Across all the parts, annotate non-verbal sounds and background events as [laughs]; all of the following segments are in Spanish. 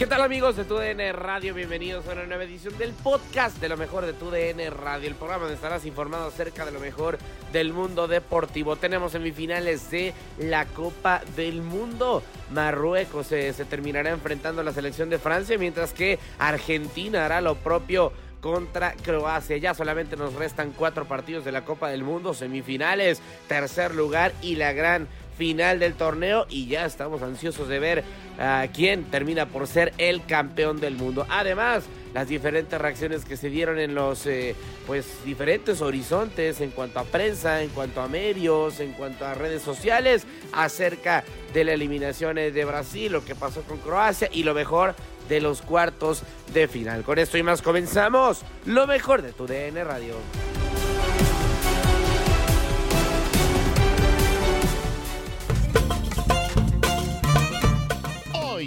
¿Qué tal amigos de TUDN Radio? Bienvenidos a una nueva edición del podcast de lo mejor de TUDN Radio, el programa donde estarás informado acerca de lo mejor del mundo deportivo. Tenemos semifinales de la Copa del Mundo. Marruecos se, se terminará enfrentando a la selección de Francia, mientras que Argentina hará lo propio contra Croacia. Ya solamente nos restan cuatro partidos de la Copa del Mundo, semifinales, tercer lugar y la gran final del torneo y ya estamos ansiosos de ver a quién termina por ser el campeón del mundo. Además, las diferentes reacciones que se dieron en los eh, pues diferentes horizontes en cuanto a prensa, en cuanto a medios, en cuanto a redes sociales acerca de la eliminación de Brasil, lo que pasó con Croacia y lo mejor de los cuartos de final. Con esto y más comenzamos lo mejor de tu DN Radio.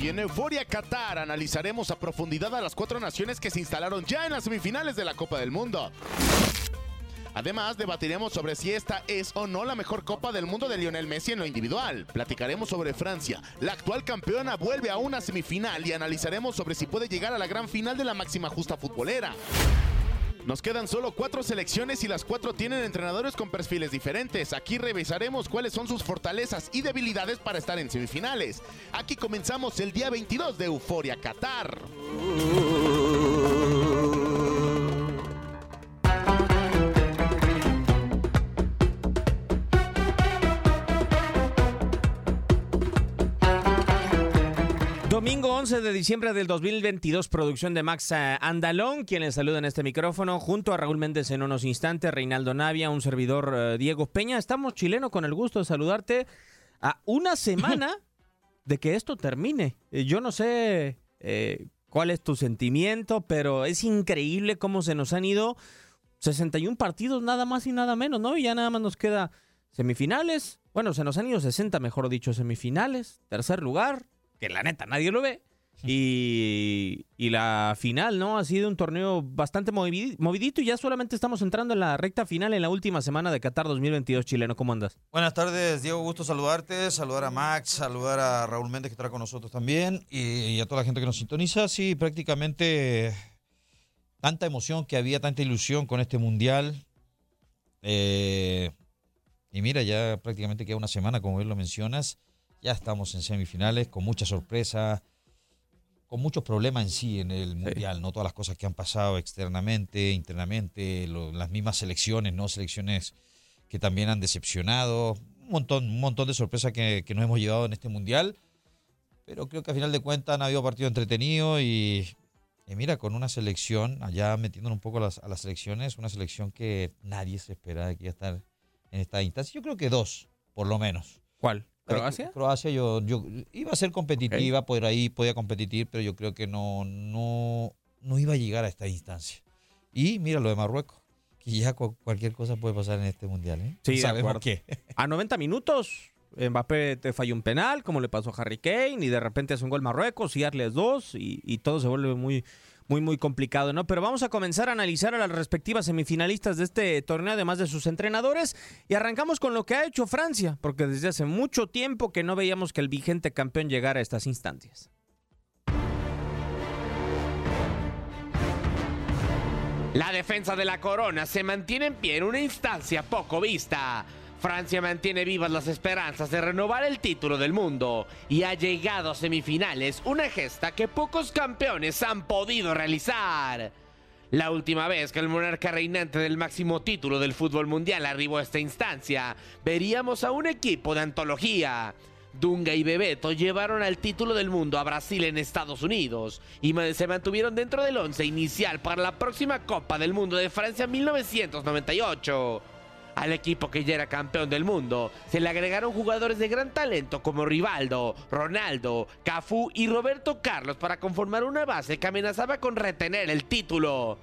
Hoy en Euforia Qatar analizaremos a profundidad a las cuatro naciones que se instalaron ya en las semifinales de la Copa del Mundo. Además, debatiremos sobre si esta es o no la mejor Copa del Mundo de Lionel Messi en lo individual. Platicaremos sobre Francia. La actual campeona vuelve a una semifinal y analizaremos sobre si puede llegar a la gran final de la máxima justa futbolera. Nos quedan solo cuatro selecciones y las cuatro tienen entrenadores con perfiles diferentes. Aquí revisaremos cuáles son sus fortalezas y debilidades para estar en semifinales. Aquí comenzamos el día 22 de Euforia Qatar. Domingo 11 de diciembre del 2022, producción de Max eh, Andalón, quien les saluda en este micrófono, junto a Raúl Méndez en unos instantes, Reinaldo Navia, un servidor eh, Diego Peña. Estamos chileno con el gusto de saludarte a una [laughs] semana de que esto termine. Eh, Yo no sé eh, cuál es tu sentimiento, pero es increíble cómo se nos han ido 61 partidos, nada más y nada menos, ¿no? Y ya nada más nos queda semifinales. Bueno, se nos han ido 60, mejor dicho, semifinales, tercer lugar, que la neta nadie lo ve. Y, y la final, ¿no? Ha sido un torneo bastante movi- movidito y ya solamente estamos entrando en la recta final en la última semana de Qatar 2022 chileno. ¿Cómo andas? Buenas tardes, Diego. Gusto saludarte, saludar a Max, saludar a Raúl Méndez que está con nosotros también y, y a toda la gente que nos sintoniza. Sí, prácticamente tanta emoción que había, tanta ilusión con este mundial. Eh, y mira, ya prácticamente queda una semana, como bien lo mencionas. Ya estamos en semifinales con mucha sorpresa, con muchos problemas en sí en el mundial, ¿no? Todas las cosas que han pasado externamente, internamente, lo- las mismas selecciones, ¿no? Selecciones que también han decepcionado. montón, un montón de sorpresas que, que nos hemos llevado en este mundial. Pero creo que a final de cuentas han habido partidos entretenidos y, y mira, con una selección, allá metiéndonos un poco a las, a las selecciones, una selección que nadie se esperaba que iba a estar en esta instancia. Yo creo que dos, por lo menos. ¿Cuál? ¿Croacia? Croacia yo, yo iba a ser competitiva, por ahí podía competir, pero yo creo que no, no, no iba a llegar a esta instancia. Y mira lo de Marruecos, que ya cu- cualquier cosa puede pasar en este mundial. ¿eh? Sí, sabemos qué. A 90 minutos, Mbappé te falló un penal, como le pasó a Harry Kane, y de repente hace un gol Marruecos y Arles dos, y, y todo se vuelve muy, muy, muy complicado, ¿no? Pero vamos a comenzar a analizar a las respectivas semifinalistas de este torneo, además de sus entrenadores, y arrancamos con lo que ha hecho Francia, porque desde hace mucho tiempo que no veíamos que el vigente campeón llegara a estas instancias. La defensa de la corona se mantiene en pie en una instancia poco vista. Francia mantiene vivas las esperanzas de renovar el título del mundo y ha llegado a semifinales, una gesta que pocos campeones han podido realizar. La última vez que el monarca reinante del máximo título del fútbol mundial arribó a esta instancia, veríamos a un equipo de antología. Dunga y Bebeto llevaron al título del mundo a Brasil en Estados Unidos y se mantuvieron dentro del once inicial para la próxima Copa del Mundo de Francia 1998. Al equipo que ya era campeón del mundo se le agregaron jugadores de gran talento como Rivaldo, Ronaldo, Cafú y Roberto Carlos para conformar una base que amenazaba con retener el título.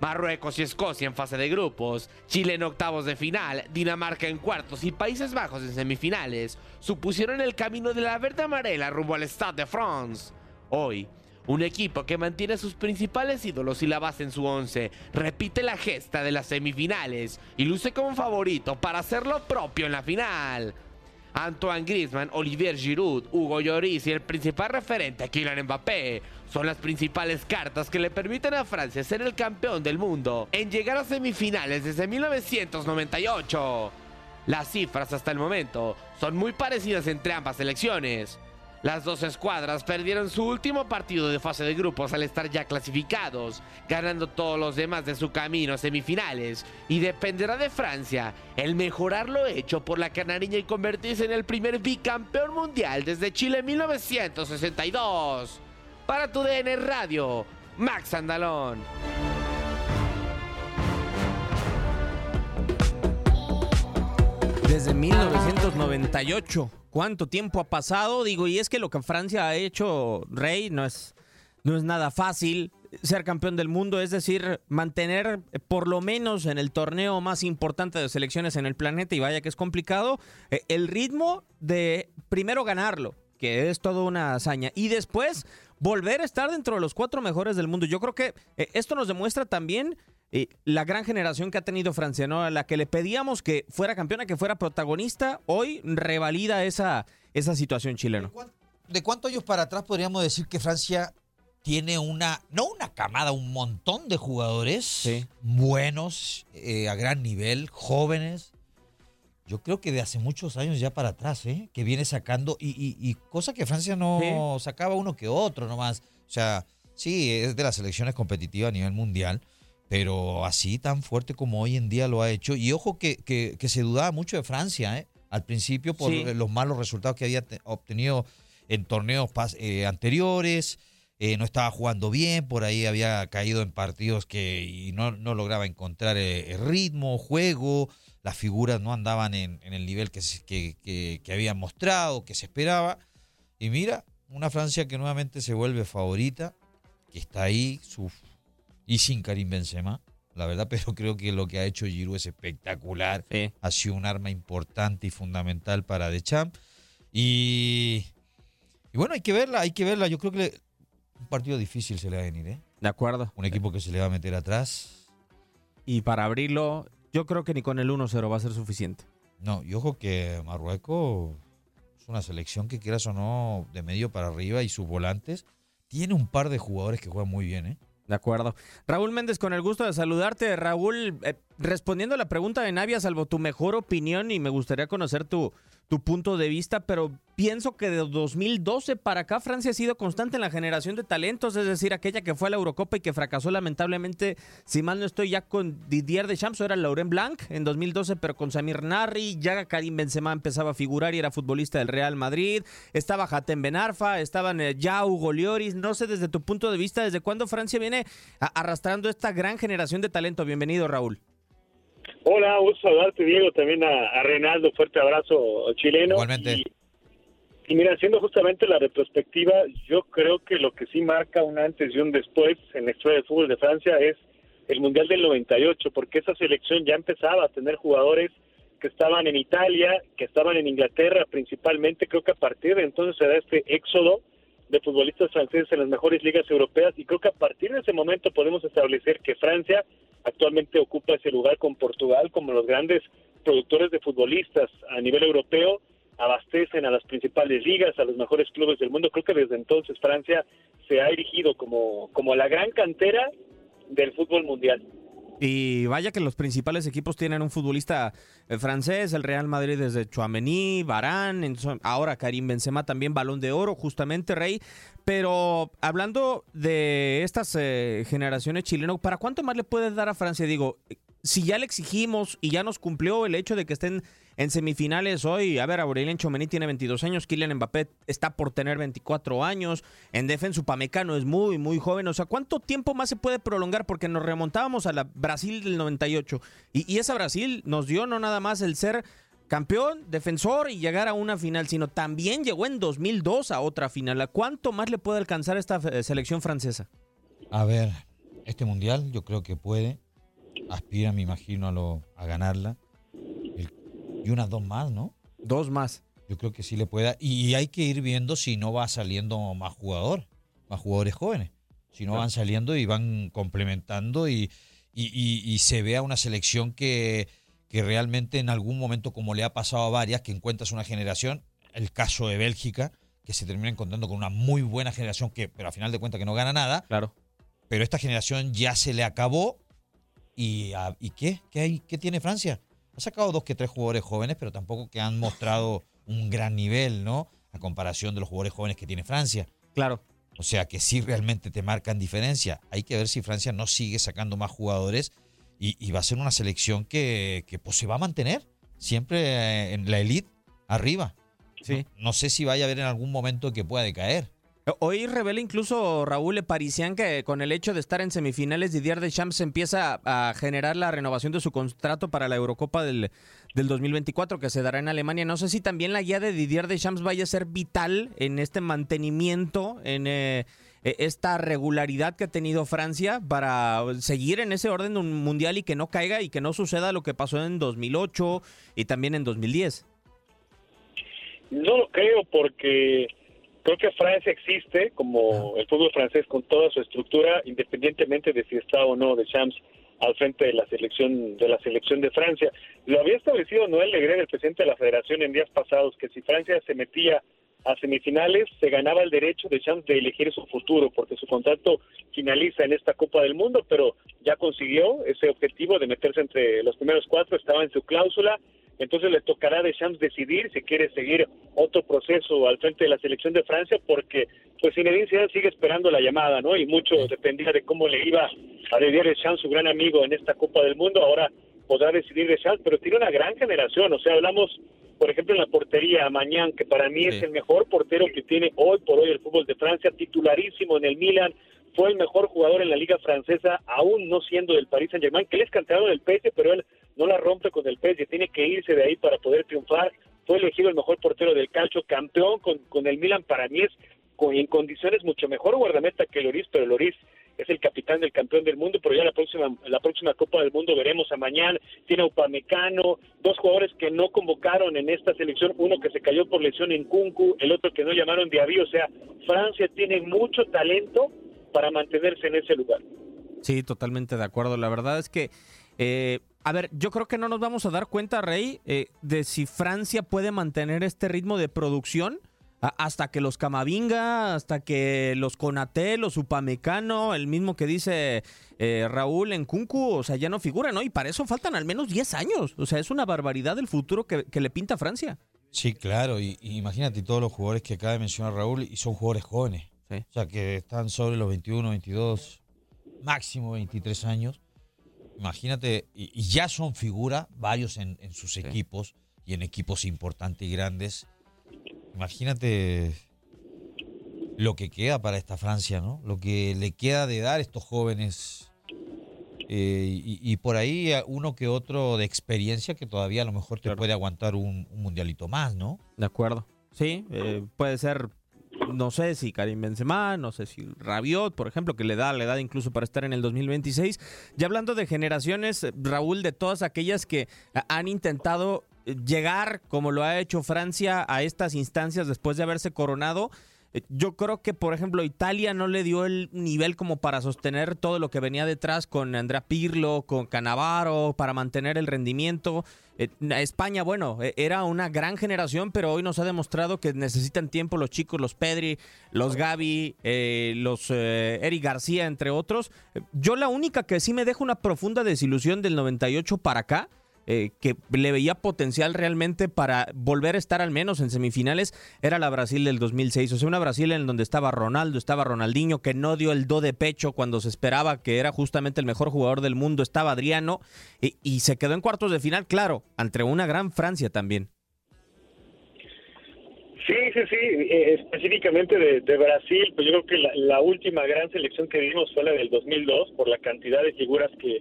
Marruecos y Escocia en fase de grupos, Chile en octavos de final, Dinamarca en cuartos y Países Bajos en semifinales supusieron el camino de la verde amarela rumbo al Stade de France. Hoy, un equipo que mantiene a sus principales ídolos y la base en su once, repite la gesta de las semifinales y luce como favorito para hacer lo propio en la final. Antoine Griezmann, Olivier Giroud, Hugo Lloris y el principal referente Kylian Mbappé son las principales cartas que le permiten a Francia ser el campeón del mundo en llegar a semifinales desde 1998. Las cifras hasta el momento son muy parecidas entre ambas selecciones. Las dos escuadras perdieron su último partido de fase de grupos al estar ya clasificados, ganando todos los demás de su camino a semifinales, y dependerá de Francia el mejorar lo hecho por la canariña y convertirse en el primer bicampeón mundial desde Chile 1962. Para tu DN Radio, Max Andalón. Desde 1998. ¿Cuánto tiempo ha pasado? Digo, y es que lo que Francia ha hecho, Rey, no es, no es nada fácil ser campeón del mundo, es decir, mantener por lo menos en el torneo más importante de selecciones en el planeta, y vaya que es complicado, eh, el ritmo de primero ganarlo, que es toda una hazaña, y después volver a estar dentro de los cuatro mejores del mundo. Yo creo que eh, esto nos demuestra también eh, la gran generación que ha tenido Francia, ¿no? A la que le pedíamos que fuera campeona, que fuera protagonista, hoy revalida esa, esa situación chileno. ¿De cuántos años para atrás podríamos decir que Francia tiene una, no una camada, un montón de jugadores Sí. buenos, eh, a gran nivel, jóvenes? Yo creo que de hace muchos años ya para atrás, ¿eh? que viene sacando, y, y- y cosa que Francia no sacaba uno que otro nomás. O sea, sí, es de las selecciones competitivas a nivel mundial, pero así tan fuerte como hoy en día lo ha hecho. Y ojo que, que- que se dudaba mucho de Francia, ¿eh? al principio por Sí. los malos resultados que había te- obtenido en torneos pas- eh, anteriores. eh, no estaba jugando bien, por ahí había caído en partidos que y no, no lograba encontrar eh, el ritmo, juego, las figuras no andaban en, en el nivel que, se- que, que, que habían mostrado, que se esperaba. Y mira, una Francia que nuevamente se vuelve favorita, que está ahí, su, y sin Karim Benzema, la verdad, [laughs] pero creo que lo que ha hecho Giroud es espectacular. Sí. Ha sido un arma importante y fundamental para Deschamps. Y, y bueno, hay que verla, hay que verla. Yo creo que le- un partido difícil se le va a venir, ¿eh? De acuerdo. Un equipo que se le va a meter atrás. Y para abrirlo, yo creo que ni con el 1-0 va a ser suficiente. No, y ojo que Marruecos es una selección que quieras o no, de medio para arriba y sus volantes, tiene un par de jugadores que juegan muy bien, ¿eh? De acuerdo. Raúl Méndez, con el gusto de saludarte. Raúl, eh, respondiendo a la pregunta de Navia, salvo tu mejor opinión, y me gustaría conocer tu, tu punto de vista, pero pienso que de 2012 para acá Francia ha sido constante en la generación de talentos, es decir, aquella que fue a la Eurocopa y que fracasó lamentablemente, si mal no estoy, ya con Didier Deschamps, era Laurent Blanc en 2012, pero con Samir Narri, ya Karim Benzema empezaba a figurar y era futbolista del Real Madrid, estaba Hatem Benarfa, estaban eh, ya Hugo Lloris, no sé desde tu punto de vista, ¿desde cuándo Francia viene arrastrando esta gran generación de talento? Bienvenido, Raúl. Hola, gusto saludarte, Diego, también a, a Reinaldo, fuerte abrazo chileno. Igualmente. Y mira, haciendo justamente la retrospectiva, yo creo que lo que sí marca un antes y un después en la historia del fútbol de Francia es el Mundial del 98, porque esa selección ya empezaba a tener jugadores que estaban en Italia, que estaban en Inglaterra principalmente. Creo que a partir de entonces se da este éxodo de futbolistas franceses en las mejores ligas europeas y creo que a partir de ese momento podemos establecer que Francia actualmente ocupa ese lugar con Portugal como los grandes productores de futbolistas a nivel europeo abastecen a las principales ligas, a los mejores clubes del mundo. Creo que desde entonces Francia se ha erigido como, como la gran cantera del fútbol mundial. Y vaya que los principales equipos tienen un futbolista eh, francés, el Real Madrid desde Chouameni, Barán, ahora Karim Benzema también balón de oro, justamente Rey. Pero hablando de estas eh, generaciones chilenas, ¿para cuánto más le puedes dar a Francia? Digo, si ya le exigimos y ya nos cumplió el hecho de que estén en semifinales hoy, a ver, Aurelien Chomení tiene 22 años, Kylian Mbappé está por tener 24 años, en defensa Upamecano es muy, muy joven, o sea, ¿cuánto tiempo más se puede prolongar? Porque nos remontábamos a la Brasil del 98 y, y esa Brasil nos dio no nada más el ser campeón, defensor y llegar a una final, sino también llegó en 2002 a otra final. ¿A cuánto más le puede alcanzar esta eh, selección francesa? A ver, este mundial yo creo que puede, aspira, me imagino, a, lo, a ganarla y unas dos más, ¿no? Dos más. Yo creo que sí le pueda. Y hay que ir viendo si no va saliendo más jugador, más jugadores jóvenes. Si no van saliendo y van complementando y, y, se vea una selección que, que realmente en algún momento, como le ha pasado a varias, que encuentras una generación, el caso de Bélgica, que se termina encontrando con una muy buena generación, que, pero al final de cuentas que no gana nada. Claro. Pero esta generación ya se le acabó. ¿Y, ah, ¿y qué? ¿Qué, hay, ¿Qué tiene Francia? Ha sacado dos que tres jugadores jóvenes, pero tampoco que han mostrado un gran nivel, ¿no? A comparación de los jugadores jóvenes que tiene Francia. Claro. O sea que sí realmente te marcan diferencia. Hay que ver si Francia no sigue sacando más jugadores y, va a ser una selección que, pues, se va a mantener siempre en la elite arriba. Sí. no sé si vaya a haber en algún momento que pueda decaer. Hoy revela incluso Raúl Parisian que con el hecho de estar en semifinales, Didier Deschamps empieza a generar la renovación de su contrato para la Eurocopa del, del 2024 que se dará en Alemania. No sé si también la guía de Didier Deschamps vaya a ser vital en este mantenimiento, en eh, e, esta regularidad que ha tenido Francia para seguir en ese orden mundial y que no caiga y que no suceda lo que pasó en 2008 y también en 2010. No lo creo porque Creo que Francia existe como el fútbol francés con toda su estructura, independientemente de si está o no de Champs al frente de la selección de la selección de Francia. Lo había establecido Noel Legret, el presidente de la Federación, en días pasados, que si Francia se metía a semifinales, se ganaba el derecho de Champs de elegir su futuro, porque su contrato finaliza en esta Copa del Mundo, pero ya consiguió ese objetivo de meterse entre los primeros cuatro, estaba en su cláusula entonces le tocará a Deschamps decidir si quiere seguir otro proceso al frente de la selección de Francia, porque pues Zinedine Zidane sigue esperando la llamada, ¿no? Y mucho dependía de cómo le iba a Didier Deschamps, su gran amigo en esta Copa del Mundo. Ahora podrá decidir Deschamps, pero tiene una gran generación, o sea, hablamos por ejemplo, en la portería, Mañán, que para mí es el mejor portero que tiene hoy por hoy el fútbol de Francia, titularísimo en el Milan, fue el mejor jugador en la liga francesa, aún no siendo del Paris Saint-Germain, que él es canterano del PSG, pero él no la rompe con el PSG, tiene que irse de ahí para poder triunfar. Fue elegido el mejor portero del calcio, campeón con, con el Milan, para mí es en condiciones mucho mejor guardameta que Loris, pero Loris es el capitán del campeón del mundo, pero ya la próxima la próxima Copa del Mundo veremos a mañana. Tiene a Upamecano, dos jugadores que no convocaron en esta selección, uno que se cayó por lesión en Kunku, el otro que no llamaron Diaby, o sea, Francia tiene mucho talento para mantenerse en ese lugar. Sí, totalmente de acuerdo. La verdad es que eh, a ver, yo creo que no nos vamos a dar cuenta, Rey, eh, de si Francia puede mantener este ritmo de producción hasta que los Camavinga, hasta que los Conate, los Upamecano, el mismo que dice eh, Raúl en Kunku, o sea, ya no figuran, ¿no? Y para eso faltan al menos 10 años. O sea, es una barbaridad el futuro que, le pinta Francia. Sí, claro, y, y imagínate todos los jugadores que acaba de mencionar Raúl y son jugadores jóvenes. Sí. O sea, que están sobre los 21, 22, máximo 23 años. Imagínate, y, y ya son figura varios en, en sus equipos y en equipos importantes y grandes. Imagínate lo que queda para esta Francia, ¿no? Lo que le queda de dar a estos jóvenes. Eh, y, y por ahí uno que otro de experiencia que todavía a lo mejor te puede aguantar un, un mundialito más, ¿no? De acuerdo. Sí, eh, puede ser, no sé si Karim Benzema, no sé si Rabiot, por ejemplo, que le da la edad incluso para estar en el 2026. Y hablando de generaciones, eh, Raúl, de todas aquellas que a- han intentado eh, llegar, como lo ha hecho Francia, a estas instancias después de haberse coronado, eh, yo creo que, por ejemplo, Italia no le dio el nivel como para sostener todo lo que venía detrás con Andrea Pirlo, con Canavaro, para mantener el rendimiento. Eh, España, bueno, eh, era una gran generación, pero hoy nos ha demostrado que necesitan tiempo los chicos, los Pedri, los Gaby, eh, los eh, Eric García, entre otros. Eh, Yo la única que sí me deja una profunda desilusión del 98 para acá, eh, que le veía potencial realmente para volver a estar al menos en semifinales, era la Brasil del 2006. O sea, una Brasil en donde estaba Ronaldo, estaba Ronaldinho, que no dio el do de pecho cuando se esperaba que era justamente el mejor jugador del mundo, estaba Adriano, y, se quedó en cuartos de final, claro, ante una gran Francia también. Sí, sí, sí, eh, específicamente de, de Brasil, pues yo creo que la, la última gran selección que vimos fue la del 2002 por la cantidad de figuras que,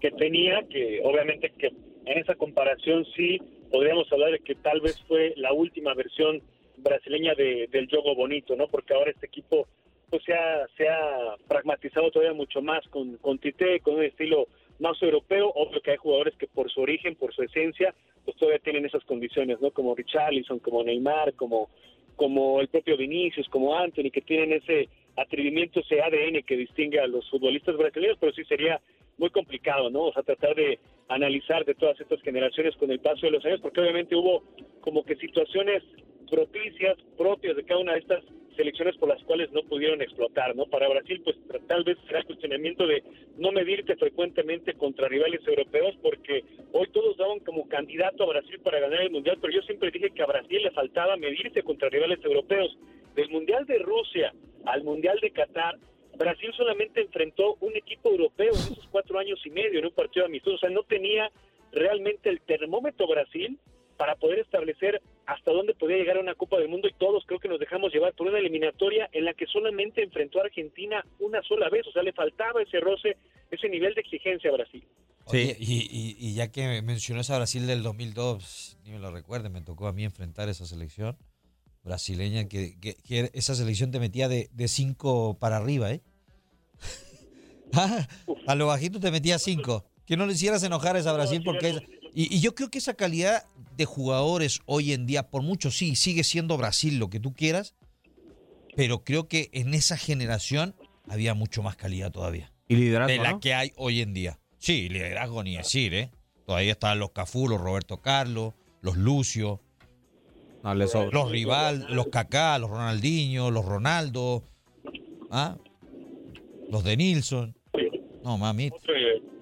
que tenía, que obviamente que en esa comparación sí podríamos hablar de que tal vez fue la última versión brasileña de, del juego bonito, ¿no? Porque ahora este equipo pues se ha, se ha pragmatizado todavía mucho más con, con Tite, con un estilo más europeo, obvio que hay jugadores que por su origen, por su esencia, pues todavía tienen esas condiciones, ¿no? Como Richarlison, como Neymar, como, como el propio Vinicius, como Anthony, que tienen ese atrevimiento, ese ADN que distingue a los futbolistas brasileños, pero sí sería muy complicado, ¿no? O sea, tratar de analizar de todas estas generaciones con el paso de los años, porque obviamente hubo como que situaciones propicias, propias de cada una de estas selecciones por las cuales no pudieron explotar, ¿no? Para Brasil, pues tal vez será cuestionamiento de no medirte frecuentemente contra rivales europeos, porque hoy todos daban como candidato a Brasil para ganar el Mundial, pero yo siempre dije que a Brasil le faltaba medirse contra rivales europeos. Del Mundial de Rusia al Mundial de Qatar, Brasil solamente enfrentó un equipo europeo en esos cuatro años y medio en un partido amistoso, o sea, no tenía realmente el termómetro Brasil para poder establecer hasta dónde podía llegar a una Copa del Mundo y todos creo que nos dejamos llevar por una eliminatoria en la que solamente enfrentó a Argentina una sola vez, o sea, le faltaba ese roce, ese nivel de exigencia a Brasil. Oye, y, ya que mencionó esa Brasil del 2002, ni me lo recuerde, me tocó a mí enfrentar esa selección brasileña, que, que- esa selección te metía de, de cinco para arriba, ¿eh? [laughs] Ah, a lo bajito te metía cinco. Que no le hicieras enojar a esa Brasil porque... es- y, y yo creo que esa calidad de jugadores hoy en día, por mucho sí, sigue siendo Brasil lo que tú quieras, pero creo que en esa generación había mucho más calidad todavía Y liderazgo, de la ¿no? que hay hoy en día. Sí, liderazgo ni decir, ¿eh? Todavía están los Cafú, los Roberto Carlos, los Lucio, No, los Rival, los Kaká, los Ronaldinho, los Ronaldo, ¿ah? Los de Nilsson. No, mami,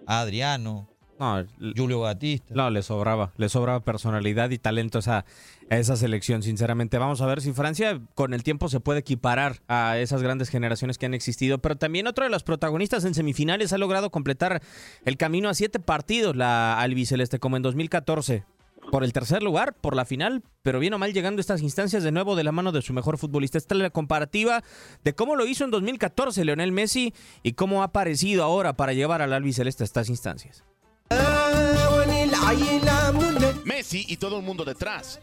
Adriano, No, Julio Batista. No, le sobraba, le sobraba personalidad y talento a esa, a esa selección, sinceramente. Vamos a ver si Francia con el tiempo se puede equiparar a esas grandes generaciones que han existido. Pero también otro de los protagonistas en semifinales ha logrado completar el camino a siete partidos, la albiceleste, como en 2014. Por el tercer lugar, por la final, pero bien o mal llegando a estas instancias de nuevo de la mano de su mejor futbolista. Esta es la comparativa de cómo lo hizo en 2014 Leonel Messi y cómo ha aparecido ahora para llevar al albiceleste a estas instancias. Messi y todo el mundo detrás.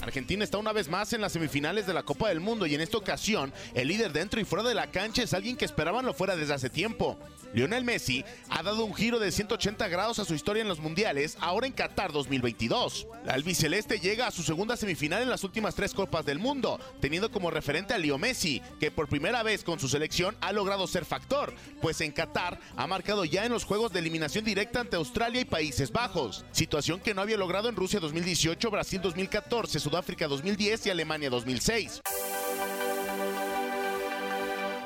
Argentina está una vez más en las semifinales de la Copa del Mundo y en esta ocasión el líder dentro y fuera de la cancha es alguien que esperaban lo fuera desde hace tiempo. Lionel Messi ha dado un giro de 180 grados a su historia en los mundiales, ahora en Qatar 2022. La albiceleste llega a su segunda semifinal en las últimas tres Copas del Mundo, teniendo como referente a Leo Messi, que por primera vez con su selección ha logrado ser factor, pues en Qatar ha marcado ya en los juegos de eliminación directa ante Australia y Países Bajos, situación que no había logrado en Rusia 2018, Brasil 2014, Sudáfrica 2010 y Alemania 2006.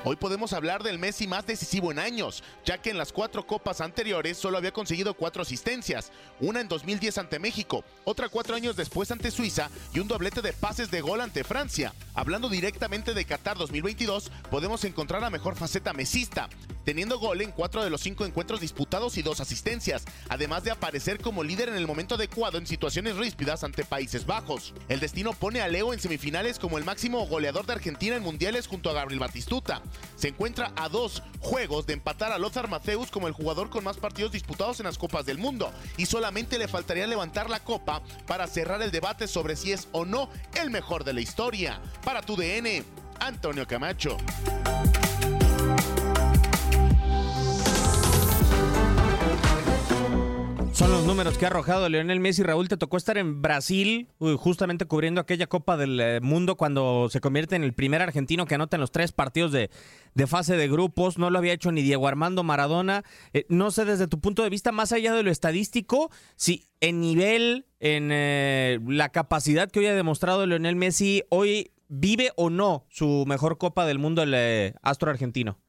Hoy podemos hablar del Messi más decisivo en años, ya que en las cuatro copas anteriores solo había conseguido cuatro asistencias, una en 2010 ante México, otra cuatro años después ante Suiza y un doblete de pases de gol ante Francia. Hablando directamente de Qatar 2022, podemos encontrar la mejor faceta mesista, teniendo gol en cuatro de los cinco encuentros disputados y dos asistencias, además de aparecer como líder en el momento adecuado en situaciones ríspidas ante Países Bajos. El destino pone a Leo en semifinales como el máximo goleador de Argentina en mundiales junto a Gabriel Batistuta se encuentra a dos juegos de empatar a Lothar Mateus como el jugador con más partidos disputados en las Copas del Mundo y solamente le faltaría levantar la copa para cerrar el debate sobre si es o no el mejor de la historia. Para tu DN, Antonio Camacho. Son los números que ha arrojado Leonel Messi. Raúl, te tocó estar en Brasil, justamente cubriendo aquella Copa del eh, Mundo cuando se convierte en el primer argentino que anota en los tres partidos de, fase de grupos. No lo había hecho ni Diego Armando Maradona. Eh, no sé, desde tu punto de vista, más allá de lo estadístico, si en nivel, en eh, la capacidad que hoy ha demostrado Leonel Messi, hoy vive o no su mejor Copa del Mundo el astro argentino.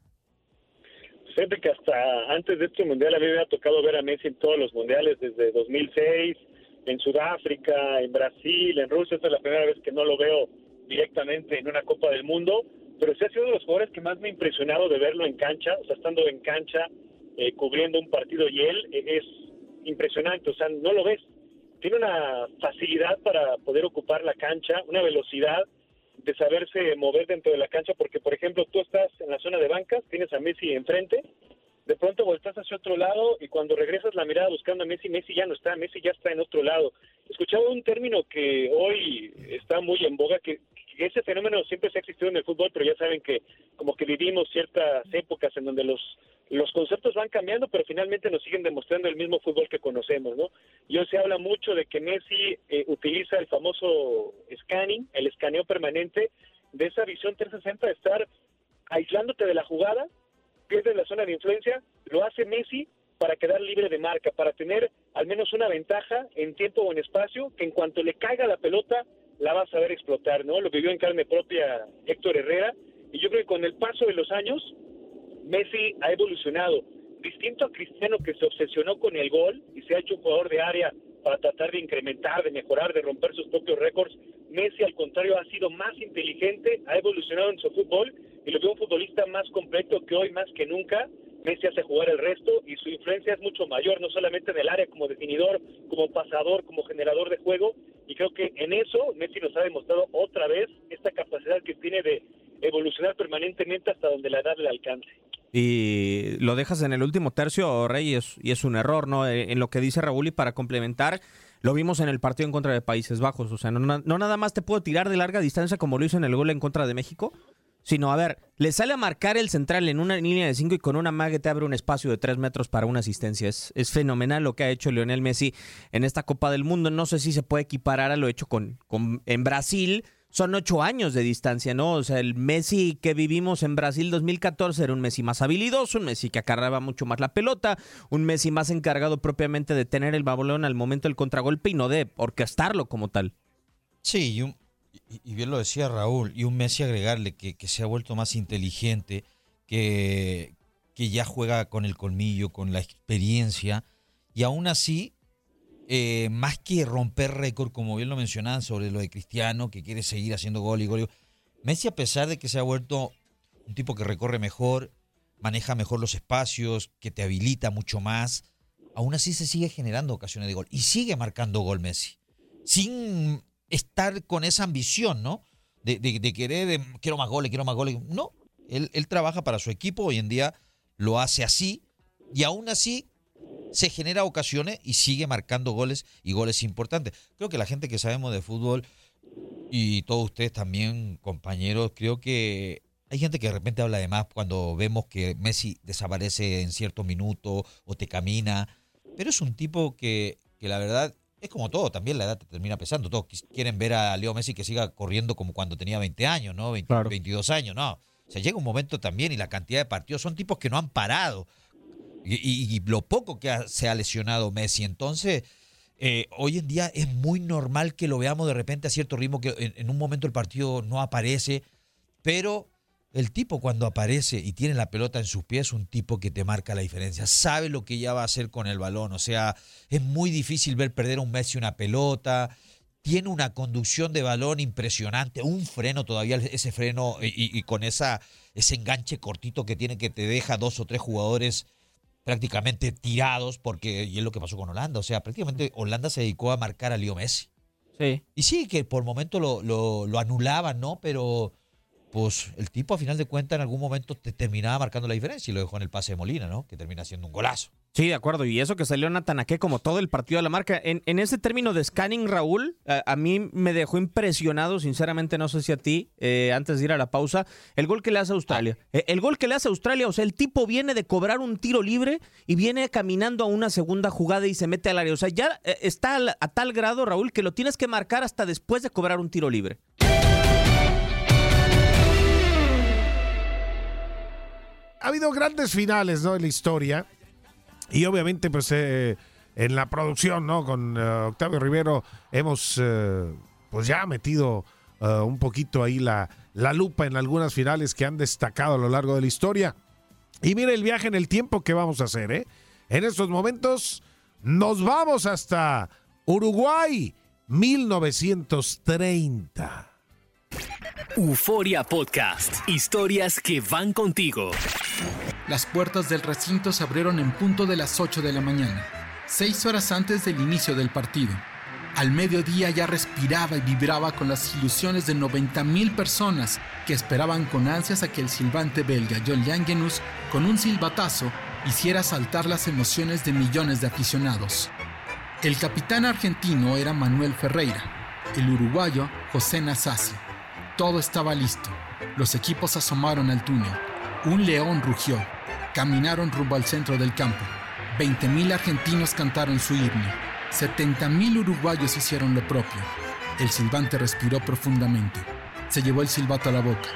Fíjate que hasta antes de este mundial a tocado ver a Messi en todos los mundiales, desde 2006, en Sudáfrica, en Brasil, en Rusia. Esta es la primera vez que no lo veo directamente en una Copa del Mundo, pero sí ha sido uno de los jugadores que más me ha impresionado de verlo en cancha, o sea, estando en cancha, eh, cubriendo un partido y él eh, es impresionante, o sea, no lo ves. Tiene una facilidad para poder ocupar la cancha, una velocidad de saberse mover dentro de la cancha, porque por ejemplo tú estás en la zona de bancas, tienes a Messi enfrente, de pronto volteas hacia otro lado y cuando regresas la mirada buscando a Messi, Messi ya no está, Messi ya está en otro lado. Escuchaba un término que hoy está muy en boga, que, que ese fenómeno siempre se ha existido en el fútbol, pero ya saben que como que vivimos ciertas épocas en donde los los conceptos van cambiando, pero finalmente nos siguen demostrando el mismo fútbol que conocemos, ¿no? Y hoy se habla mucho de que Messi eh, utiliza el famoso scanning, el escaneo permanente, de esa visión 360 de estar aislándote de la jugada, pierde la zona de influencia, lo hace Messi para quedar libre de marca, para tener al menos una ventaja en tiempo o en espacio, que en cuanto le caiga la pelota, la va a saber explotar, ¿no? Lo vivió en carne propia Héctor Herrera, y yo creo que con el paso de los años, Messi ha evolucionado. Distinto a Cristiano que se obsesionó con el gol y se ha hecho un jugador de área para tratar de incrementar, de mejorar, de romper sus propios récords. Messi, al contrario, ha sido más inteligente, ha evolucionado en su fútbol y lo veo un futbolista más completo que hoy más que nunca. Messi hace jugar el resto y su influencia es mucho mayor, no solamente en el área como definidor, como pasador, como generador de juego. Y creo que en eso Messi nos ha demostrado otra vez esta capacidad que tiene de evolucionar permanentemente hasta donde la edad le alcance. Y lo dejas en el último tercio, Rey, y es, un error, ¿no? Eh, en lo que dice Raúl y para complementar, lo vimos en el partido en contra de Países Bajos. O sea, no, no nada más te puedo tirar de larga distancia como lo hizo en el gol en contra de México, sino, a ver, le sale a marcar el central en una línea de 5 y con una mague te abre un espacio de 3 metros para una asistencia. Es, es, fenomenal lo que ha hecho Lionel Messi en esta Copa del Mundo. No sé si se puede equiparar a lo hecho con, con en Brasil son ocho años de distancia, ¿no? O sea, el Messi que vivimos en Brasil 2014 era un Messi más habilidoso, un Messi que acarraba mucho más la pelota, un Messi más encargado propiamente de tener el balón al momento del contragolpe y no de orquestarlo como tal. Sí, y, bien lo decía Raúl, y un Messi agregarle que, se ha vuelto más inteligente, que, que ya juega con el colmillo, con la experiencia, y aún así eh, más que romper récord, como bien lo mencionaban sobre lo de Cristiano, que quiere seguir haciendo gol y gol. Messi, a pesar de que se ha vuelto un tipo que recorre mejor, maneja mejor los espacios, que te habilita mucho más, aún así se sigue generando ocasiones de gol y sigue marcando gol Messi, sin estar con esa ambición, ¿no? De, querer, quiero más goles, quiero más goles. No, él, él trabaja para su equipo, hoy en día lo hace así y aún así se genera ocasiones y sigue marcando goles y goles importantes. Creo que la gente que sabemos de fútbol y todos ustedes también, compañeros, creo que hay gente que de repente habla de más cuando vemos que Messi desaparece en cierto minuto o te camina, pero es un tipo que, que la verdad es como todo, también la edad te termina pesando. Todos quieren ver a Leo Messi que siga corriendo como cuando tenía 20 años, ¿no? 22 años, no. O sea, llega un momento también y la cantidad de partidos son tipos que no han parado y, lo poco que se ha lesionado Messi. Entonces, eh, hoy en día es muy normal que lo veamos de repente a cierto ritmo, que en, un momento el partido no aparece, pero El tipo cuando aparece y tiene la pelota en sus pies es un tipo que te marca la diferencia, sabe lo que ya va a hacer con el balón, o sea, es muy difícil ver perder a un Messi una pelota, tiene una conducción de balón impresionante, un freno todavía, ese freno y, y con esa, ese enganche cortito que tiene que te deja dos o tres jugadores prácticamente tirados, porque y es lo que pasó con Holanda. O sea, prácticamente Holanda se dedicó a marcar a Leo Messi. Sí. Y sí, que por momento lo, lo, lo anulaban, ¿no? Pero pues el tipo a final de cuentas en algún momento te terminaba marcando la diferencia y lo dejó en el pase de Molina, ¿no? Que termina siendo un golazo. Sí, de acuerdo. Y eso que salió Natanaque como todo el partido de la marca. En, en ese término de scanning, Raúl, a, a, mí me dejó impresionado, sinceramente, no sé si a ti, eh, antes de ir a la pausa, el gol que le hace Australia. Ah. Eh, el gol que le hace Australia, o sea, el tipo viene de cobrar un tiro libre y viene caminando a una segunda jugada y se mete al área. O sea, ya eh, está a, a tal grado, Raúl, que lo tienes que marcar hasta después de cobrar un tiro libre. Ha habido grandes finales ¿no? en la historia y obviamente pues eh, en la producción no con uh, Octavio Rivero hemos uh, pues ya metido un poquito ahí la, la lupa en algunas finales que han destacado a lo largo de la historia y mire el viaje en el tiempo que vamos a hacer ¿eh? en estos momentos nos vamos hasta Uruguay 1930 Euforia Podcast. Historias que van contigo. Las puertas del recinto se abrieron en punto de las 8 de la mañana, seis horas antes del inicio del partido. Al mediodía ya respiraba y vibraba con las ilusiones de 90.000 personas que esperaban con ansias a que el silbante belga John Langenus, con un silbatazo, hiciera saltar las emociones de millones de aficionados. El capitán argentino era Manuel Ferreira, el uruguayo José Nasasi. Todo estaba listo. Los equipos asomaron al túnel. Un león rugió. Caminaron rumbo al centro del campo. 20.000 argentinos cantaron su himno. 70.000 uruguayos hicieron lo propio. El silbante respiró profundamente. Se llevó el silbato a la boca.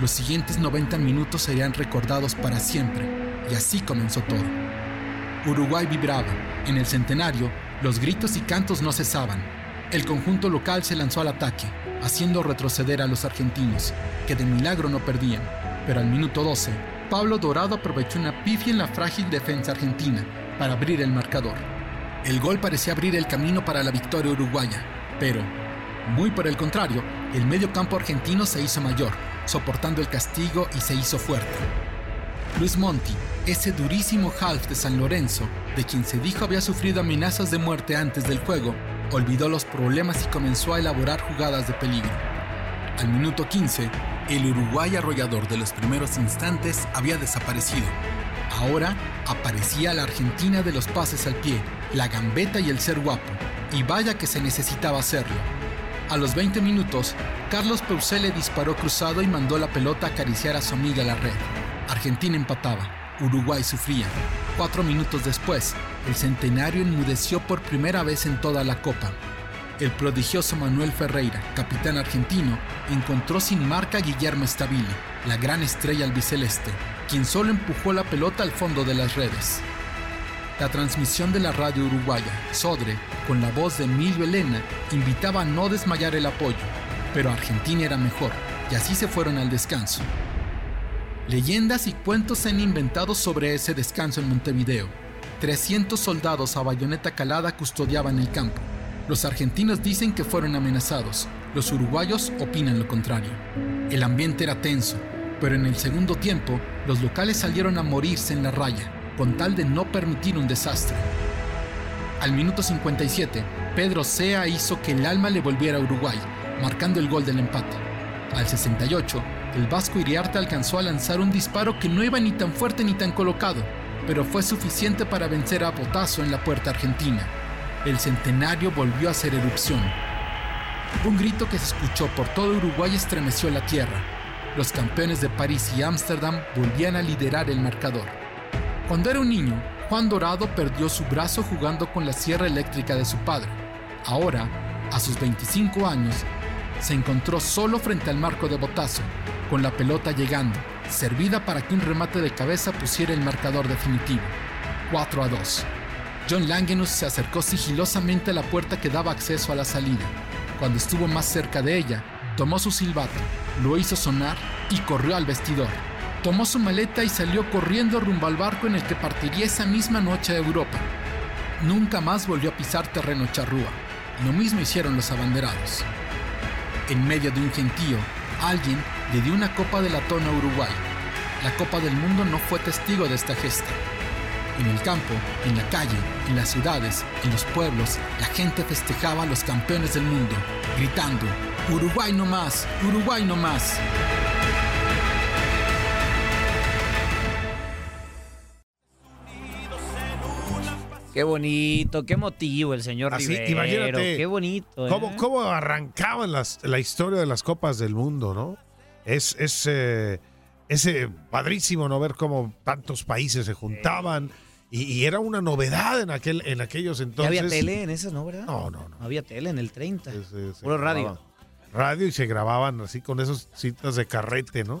Los siguientes 90 minutos serían recordados para siempre. Y así comenzó todo. Uruguay vibraba. En el centenario, los gritos y cantos no cesaban. El conjunto local se lanzó al ataque, haciendo retroceder a los argentinos, que de milagro no perdían. Pero al minuto 12, Pablo Dorado aprovechó una pifia en la frágil defensa argentina para abrir el marcador. El gol parecía abrir el camino para la victoria uruguaya, pero, muy por el contrario, el medio campo argentino se hizo mayor, soportando el castigo y se hizo fuerte. Luis Monti, ese durísimo half de San Lorenzo, de quien se dijo había sufrido amenazas de muerte antes del juego, olvidó los problemas y comenzó a elaborar jugadas de peligro. Al minuto 15, el Uruguay arrollador de los primeros instantes había desaparecido. Ahora aparecía la Argentina de los pases al pie, la gambeta y el ser guapo. Y vaya que se necesitaba hacerlo. A los 20 minutos, Carlos Peusele disparó cruzado y mandó la pelota a acariciar a su amiga la red. Argentina empataba, Uruguay sufría. Cuatro minutos después, el centenario enmudeció por primera vez en toda la Copa. El prodigioso Manuel Ferreira, capitán argentino, encontró sin marca a Guillermo Stabile, la gran estrella albiceleste, quien solo empujó la pelota al fondo de las redes. La transmisión de la radio uruguaya, Sodre, con la voz de Emilio Elena, invitaba a no desmayar el apoyo, pero Argentina era mejor, y así se fueron al descanso. Leyendas y cuentos se han inventado sobre ese descanso en Montevideo. 300 soldados a bayoneta calada custodiaban el campo. Los argentinos dicen que fueron amenazados, los uruguayos opinan lo contrario. El ambiente era tenso, pero en el segundo tiempo los locales salieron a morirse en la raya, con tal de no permitir un desastre. Al minuto 57, Pedro Sea hizo que el alma le volviera a Uruguay, marcando el gol del empate. Al 68, el vasco Iriarte alcanzó a lanzar un disparo que no iba ni tan fuerte ni tan colocado, pero fue suficiente para vencer a Botazo en la puerta argentina. El centenario volvió a hacer erupción. Un grito que se escuchó por todo Uruguay estremeció la tierra. Los campeones de París y Ámsterdam volvían a liderar el marcador. Cuando era un niño, Juan Dorado perdió su brazo jugando con la sierra eléctrica de su padre. Ahora, a sus 25 años, se encontró solo frente al marco de Botazo, con la pelota llegando, servida para que un remate de cabeza pusiera el marcador definitivo. 4 a 2. John Langenus se acercó sigilosamente a la puerta que daba acceso a la salida. Cuando estuvo más cerca de ella, tomó su silbato, lo hizo sonar y corrió al vestidor. Tomó su maleta y salió corriendo rumbo al barco en el que partiría esa misma noche a Europa. Nunca más volvió a pisar terreno charrúa. Lo mismo hicieron los abanderados. En medio de un gentío, alguien le dio una copa de latón a Uruguay. La Copa del Mundo no fue testigo de esta gesta. En el campo, en la calle, en las ciudades, en los pueblos, la gente festejaba a los campeones del mundo, gritando, Uruguay no más, Uruguay no más. Qué bonito, qué motivo el señor Así, Rivero. imagínate Qué bonito. ¿eh? ¿Cómo, cómo arrancaban las, la historia de las Copas del Mundo, no? Es, es, eh, es, eh, padrísimo no ver cómo tantos países se juntaban y, y era una novedad en, aquel, en aquellos ¿Ya entonces. había tele en esas, no, verdad? No, no, no. No había tele en el 30. Se- se Puro radio. Radio y se grababan así con esos citas de carrete, ¿no?